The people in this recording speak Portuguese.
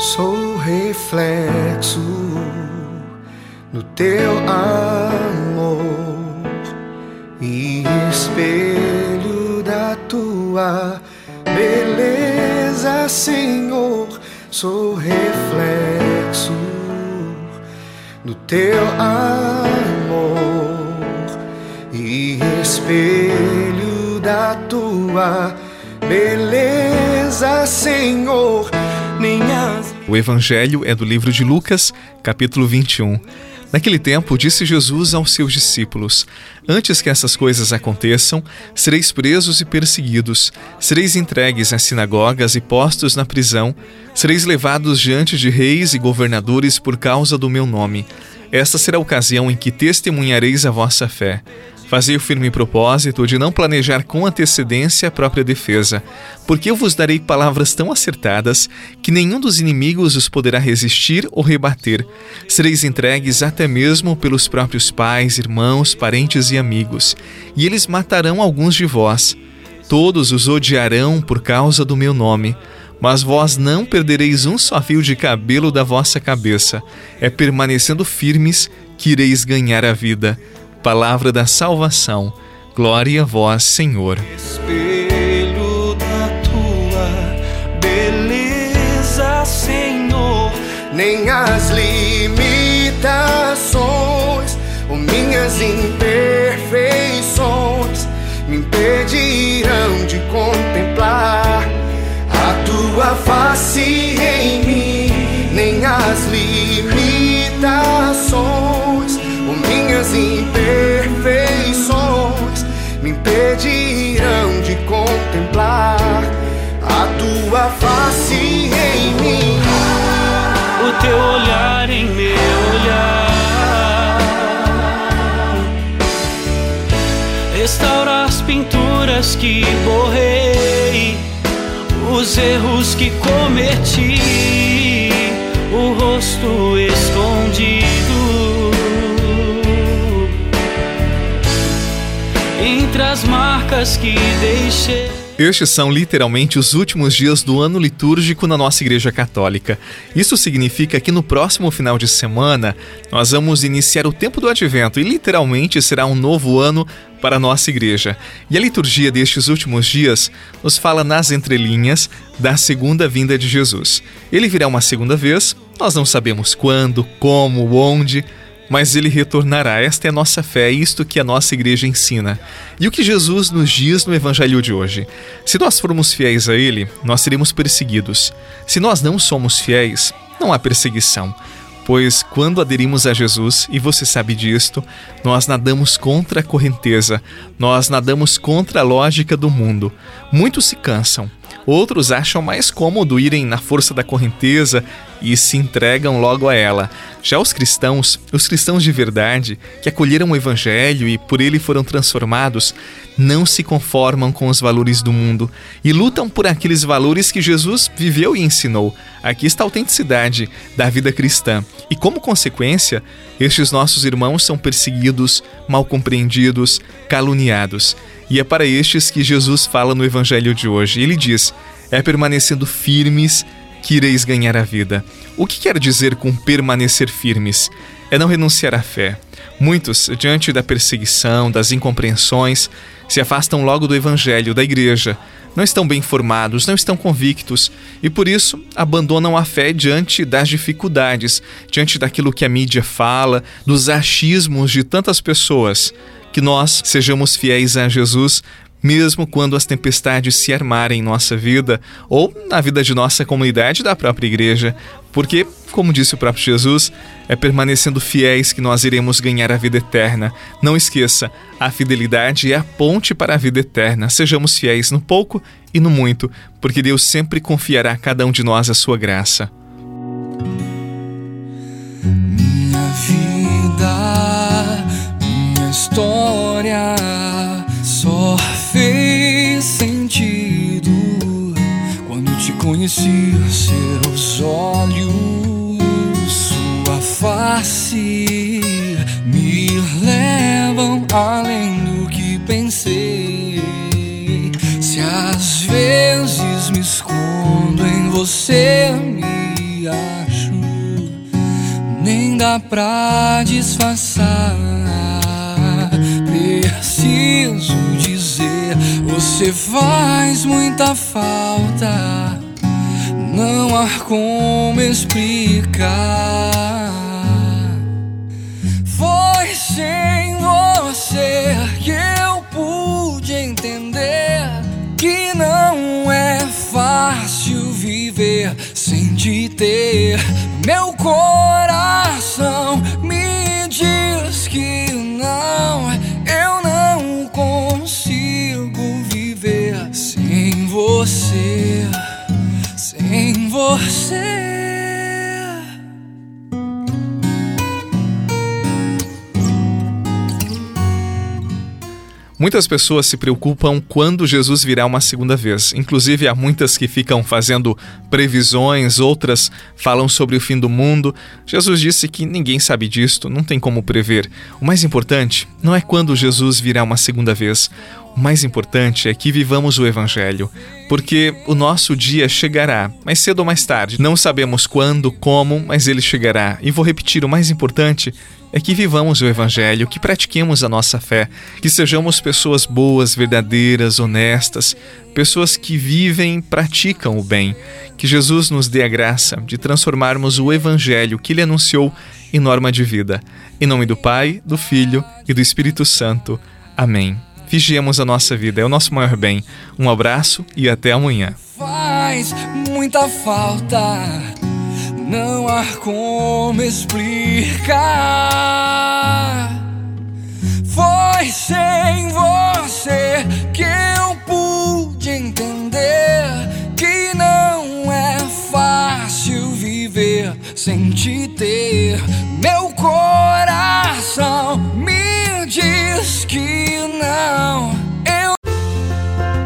Sou reflexo do teu amor e espelho da tua beleza, Senhor. Sou reflexo do teu amor e espelho da tua beleza, Senhor. O evangelho é do livro de Lucas, capítulo 21. Naquele tempo, disse Jesus aos seus discípulos: Antes que essas coisas aconteçam, sereis presos e perseguidos, sereis entregues às sinagogas e postos na prisão, sereis levados diante de reis e governadores por causa do meu nome. Esta será a ocasião em que testemunhareis a vossa fé. Fazei o firme propósito de não planejar com antecedência a própria defesa, porque eu vos darei palavras tão acertadas que nenhum dos inimigos os poderá resistir ou rebater. Sereis entregues até mesmo pelos próprios pais, irmãos, parentes e amigos, e eles matarão alguns de vós. Todos os odiarão por causa do meu nome. Mas vós não perdereis um só fio de cabelo da vossa cabeça. É permanecendo firmes que ireis ganhar a vida palavra da salvação. Glória a vós, Senhor. Espelho da tua beleza, Senhor, nem as limitações ou minhas imperfeições me impedirão impedirão de contemplar a tua face em mim. O teu olhar em meu olhar. Restaura as pinturas que borrei, os erros que cometi, o rosto escondido entre as marcas que deixei. Estes são literalmente os últimos dias do ano litúrgico na nossa Igreja Católica. Isso significa que no próximo final de semana nós vamos iniciar o tempo do Advento e literalmente será um novo ano para a nossa igreja. E a liturgia destes últimos dias nos fala nas entrelinhas da segunda vinda de Jesus. Ele virá uma segunda vez, nós não sabemos quando, como, onde mas ele retornará. Esta é a nossa fé, é isto que a nossa igreja ensina. E o que Jesus nos diz no evangelho de hoje? Se nós formos fiéis a ele, nós seremos perseguidos. Se nós não somos fiéis, não há perseguição. Pois quando aderimos a Jesus, e você sabe disto, nós nadamos contra a correnteza, nós nadamos contra a lógica do mundo. Muitos se cansam, Outros acham mais cômodo irem na força da correnteza e se entregam logo a ela. Já os cristãos, os cristãos de verdade, que acolheram o Evangelho e por ele foram transformados, não se conformam com os valores do mundo e lutam por aqueles valores que Jesus viveu e ensinou. Aqui está a autenticidade da vida cristã. E como consequência, estes nossos irmãos são perseguidos, mal compreendidos, caluniados. E é para estes que Jesus fala no Evangelho de hoje. Ele diz: É permanecendo firmes que ireis ganhar a vida. O que quer dizer com permanecer firmes? É não renunciar à fé. Muitos, diante da perseguição, das incompreensões, se afastam logo do Evangelho, da igreja, não estão bem formados, não estão convictos e por isso abandonam a fé diante das dificuldades, diante daquilo que a mídia fala, dos achismos de tantas pessoas. Que nós sejamos fiéis a Jesus, mesmo quando as tempestades se armarem em nossa vida ou na vida de nossa comunidade da própria igreja, porque, como disse o próprio Jesus, é permanecendo fiéis que nós iremos ganhar a vida eterna. Não esqueça, a fidelidade é a ponte para a vida eterna. Sejamos fiéis no pouco e no muito, porque Deus sempre confiará a cada um de nós a sua graça. Minha vida, minha história quando te conheci, seus olhos, sua face me levam além do que pensei. Se às vezes me escondo em você, me acho, nem dá pra disfarçar. Preciso dizer, você faz muita falta. Não há como explicar. Foi sem você que eu pude entender que não é fácil viver sem te ter. Meu coração me diz que não, eu não consigo viver sem você, Muitas pessoas se preocupam quando Jesus virá uma segunda vez. Inclusive, há muitas que ficam fazendo previsões, outras falam sobre o fim do mundo. Jesus disse que ninguém sabe disto, não tem como prever. O mais importante não é quando Jesus virá uma segunda vez. Mais importante é que vivamos o Evangelho, porque o nosso dia chegará, mais cedo ou mais tarde. Não sabemos quando, como, mas ele chegará. E vou repetir: o mais importante é que vivamos o Evangelho, que pratiquemos a nossa fé, que sejamos pessoas boas, verdadeiras, honestas, pessoas que vivem e praticam o bem. Que Jesus nos dê a graça de transformarmos o Evangelho que Ele anunciou em norma de vida. Em nome do Pai, do Filho e do Espírito Santo. Amém. Vigiemos a nossa vida, é o nosso maior bem. Um abraço e até amanhã. Faz muita falta não há como explicar. Foi sem você que